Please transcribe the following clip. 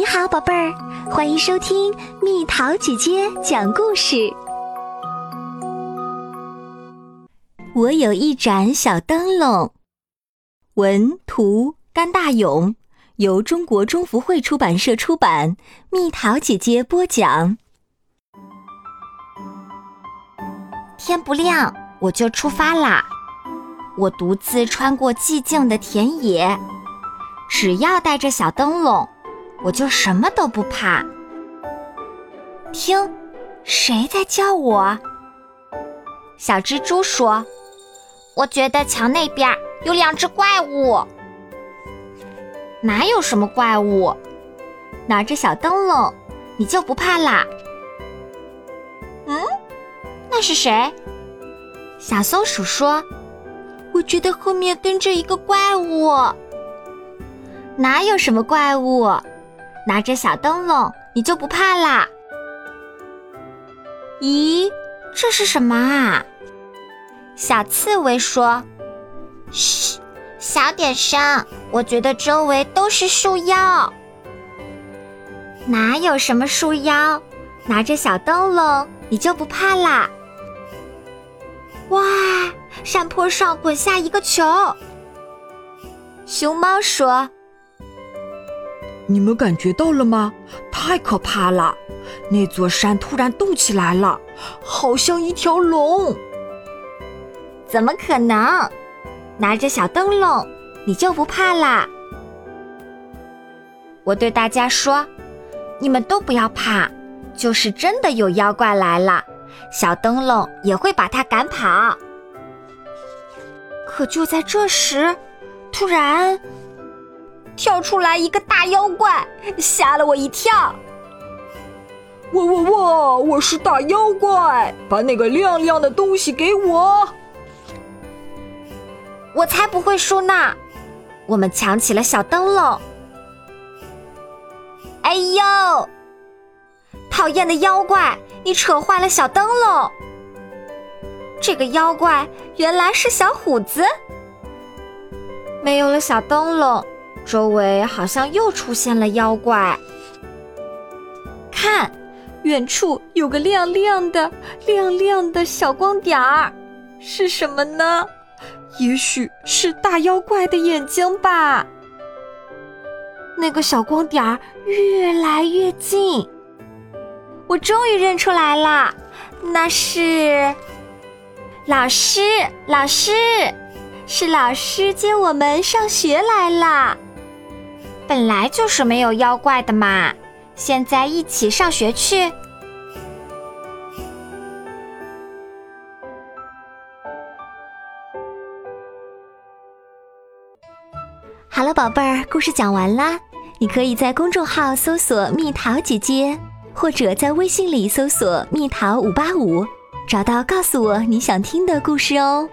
你好，宝贝儿，欢迎收听蜜桃姐姐讲故事。我有一盏小灯笼，文图甘大勇，由中国中福会出版社出版，蜜桃姐姐播讲。天不亮我就出发啦，我独自穿过寂静的田野，只要带着小灯笼。我就什么都不怕。听，谁在叫我？小蜘蛛说：“我觉得墙那边有两只怪物。”哪有什么怪物？拿着小灯笼，你就不怕啦？嗯，那是谁？小松鼠说：“我觉得后面跟着一个怪物。”哪有什么怪物？拿着小灯笼，你就不怕啦？咦，这是什么啊？小刺猬说：“嘘，小点声，我觉得周围都是树妖。哪有什么树妖？拿着小灯笼，你就不怕啦？”哇，山坡上滚下一个球。熊猫说。你们感觉到了吗？太可怕了！那座山突然动起来了，好像一条龙。怎么可能？拿着小灯笼，你就不怕啦？我对大家说：“你们都不要怕，就是真的有妖怪来了，小灯笼也会把它赶跑。”可就在这时，突然。跳出来一个大妖怪，吓了我一跳！哇哇哇！我是大妖怪，把那个亮亮的东西给我！我才不会输呢！我们抢起了小灯笼。哎呦！讨厌的妖怪，你扯坏了小灯笼！这个妖怪原来是小虎子。没有了小灯笼。周围好像又出现了妖怪。看，远处有个亮亮的、亮亮的小光点儿，是什么呢？也许是大妖怪的眼睛吧。那个小光点儿越来越近，我终于认出来了，那是老师，老师，是老师接我们上学来了。本来就是没有妖怪的嘛，现在一起上学去。好了，宝贝儿，故事讲完啦。你可以在公众号搜索“蜜桃姐姐”，或者在微信里搜索“蜜桃五八五”，找到告诉我你想听的故事哦。